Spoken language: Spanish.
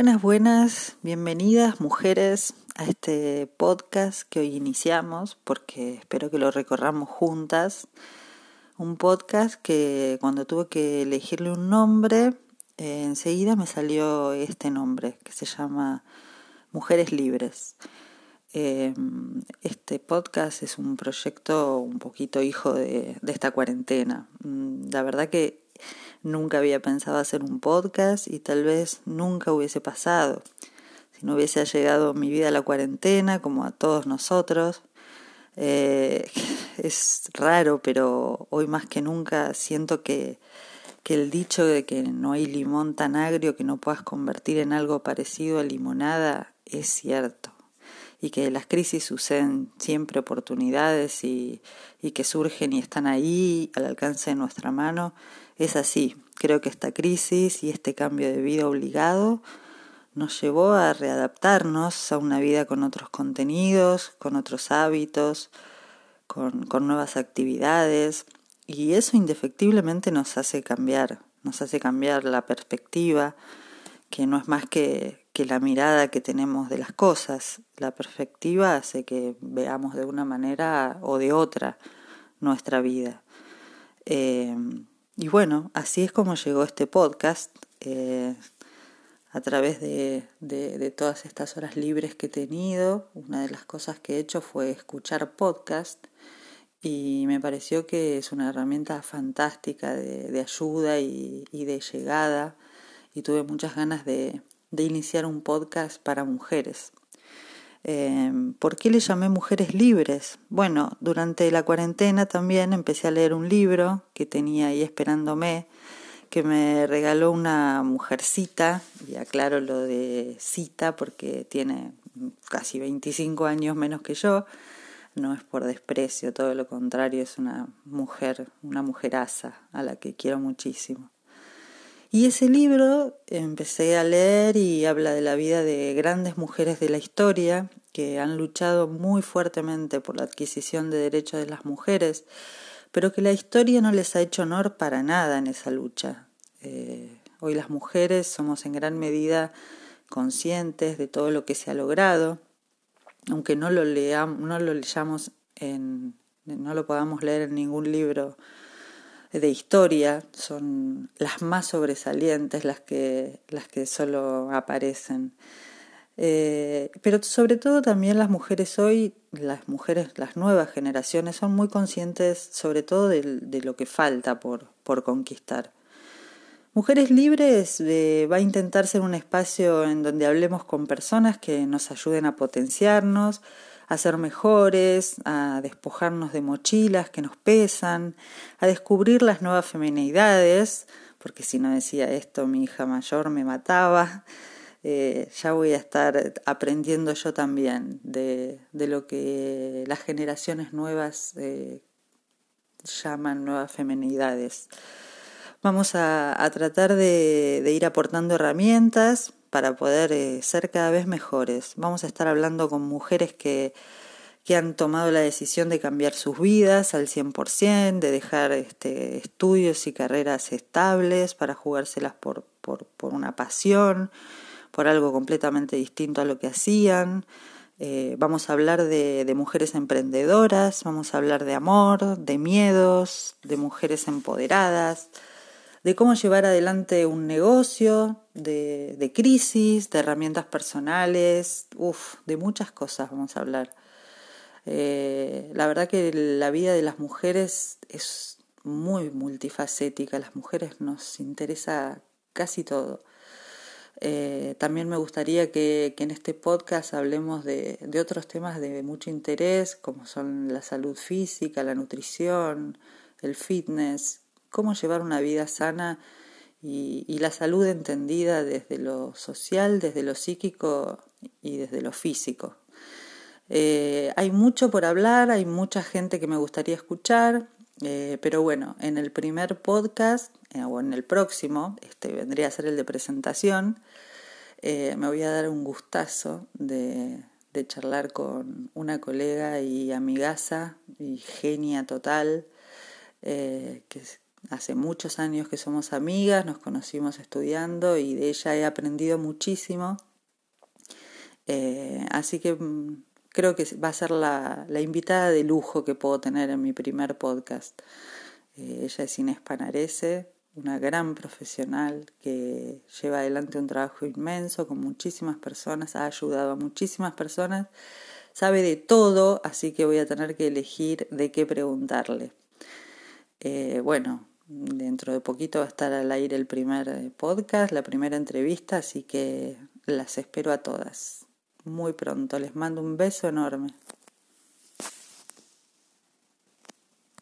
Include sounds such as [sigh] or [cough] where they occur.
Buenas, buenas, bienvenidas mujeres a este podcast que hoy iniciamos porque espero que lo recorramos juntas. Un podcast que cuando tuve que elegirle un nombre, eh, enseguida me salió este nombre que se llama Mujeres Libres. Eh, este podcast es un proyecto un poquito hijo de, de esta cuarentena. Mm, la verdad que Nunca había pensado hacer un podcast y tal vez nunca hubiese pasado. Si no hubiese llegado mi vida a la cuarentena, como a todos nosotros. Eh, [laughs] es raro, pero hoy más que nunca siento que, que el dicho de que no hay limón tan agrio que no puedas convertir en algo parecido a limonada es cierto y que las crisis suceden siempre oportunidades y, y, que surgen y están ahí al alcance de nuestra mano es así. Creo que esta crisis y este cambio de vida obligado nos llevó a readaptarnos a una vida con otros contenidos, con otros hábitos, con, con nuevas actividades y eso indefectiblemente nos hace cambiar, nos hace cambiar la perspectiva, que no es más que, que la mirada que tenemos de las cosas. La perspectiva hace que veamos de una manera o de otra nuestra vida. Eh, y bueno, así es como llegó este podcast, eh, a través de, todas estas horas libres que he tenido. Una de las cosas que he hecho fue escuchar podcast y me pareció que es una herramienta fantástica de, de ayuda y, y, de llegada y tuve muchas ganas de, de iniciar un podcast para mujeres. Eh, ¿Por qué le llamé Mujeres Libres? Bueno, durante la cuarentena también empecé a leer un libro que tenía ahí esperándome, que me regaló una mujercita, y aclaro lo de cita porque tiene casi 25 años menos que yo, no es por desprecio, todo lo contrario, es una mujer, una mujeraza a la que quiero muchísimo. Y ese libro empecé a leer y habla de la vida de grandes mujeres de la historia que han luchado muy fuertemente por la adquisición de derechos de las mujeres, pero que la historia no les ha hecho honor para nada en esa lucha. Eh, hoy las mujeres somos en gran medida conscientes de todo lo que se ha logrado, aunque no lo leamos, no lo leyamos en, no lo podamos leer en ningún libro de historia son las más sobresalientes, las que, las que solo aparecen. Eh, pero sobre todo también las mujeres hoy, las mujeres, las nuevas generaciones, son muy conscientes sobre todo de, lo que falta por, por conquistar. Mujeres Libres eh, va a intentar ser un espacio en donde hablemos con personas que nos ayuden a potenciarnos, a ser mejores, a despojarnos de mochilas que nos pesan, a descubrir las nuevas feminidades, porque si no decía esto mi hija mayor me mataba. Eh, ya voy a estar aprendiendo yo también de, de lo que las generaciones nuevas eh, llaman nuevas feminidades. Vamos a, a tratar de, de ir aportando herramientas para poder eh, ser cada vez mejores. Vamos a estar hablando con mujeres que, que han tomado la decisión de cambiar sus vidas al 100%, de dejar este, estudios y carreras estables para jugárselas por, por, por una pasión, por algo completamente distinto a lo que hacían. Eh, vamos a hablar de, de, mujeres emprendedoras, vamos a hablar de amor, de miedos, de mujeres empoderadas, de cómo llevar adelante un negocio, de, de crisis, de herramientas personales, uff, de muchas cosas vamos a hablar. Eh, la verdad que la vida de las mujeres es muy multifacética, las mujeres nos interesa casi todo. Eh, también me gustaría que, que, en este podcast hablemos de, de otros temas de mucho interés, como son la salud física, la nutrición, el fitness, cómo llevar una vida sana y, la salud entendida desde lo social, desde lo psíquico y desde lo físico. Eh, hay mucho por hablar, hay mucha gente que me gustaría escuchar, eh, pero bueno, en el primer podcast, eh, o en el próximo, este vendría a ser el de presentación, me voy a dar un gustazo de, de charlar con una colega y amigaza y genia total, que hace muchos años que somos amigas, nos conocimos estudiando y de ella he aprendido muchísimo. Eh, así que mm, creo que va a ser la, invitada de lujo que puedo tener en mi primer podcast. Eh, ella es Inés Panarese, una gran profesional que lleva adelante un trabajo inmenso con muchísimas personas, ha ayudado a muchísimas personas, sabe de todo, así que voy a tener que elegir de qué preguntarle. Eh, bueno, dentro de poquito va a estar al aire el primer eh, podcast, la primera entrevista, así que las espero a todas. Muy pronto, les mando un beso enorme.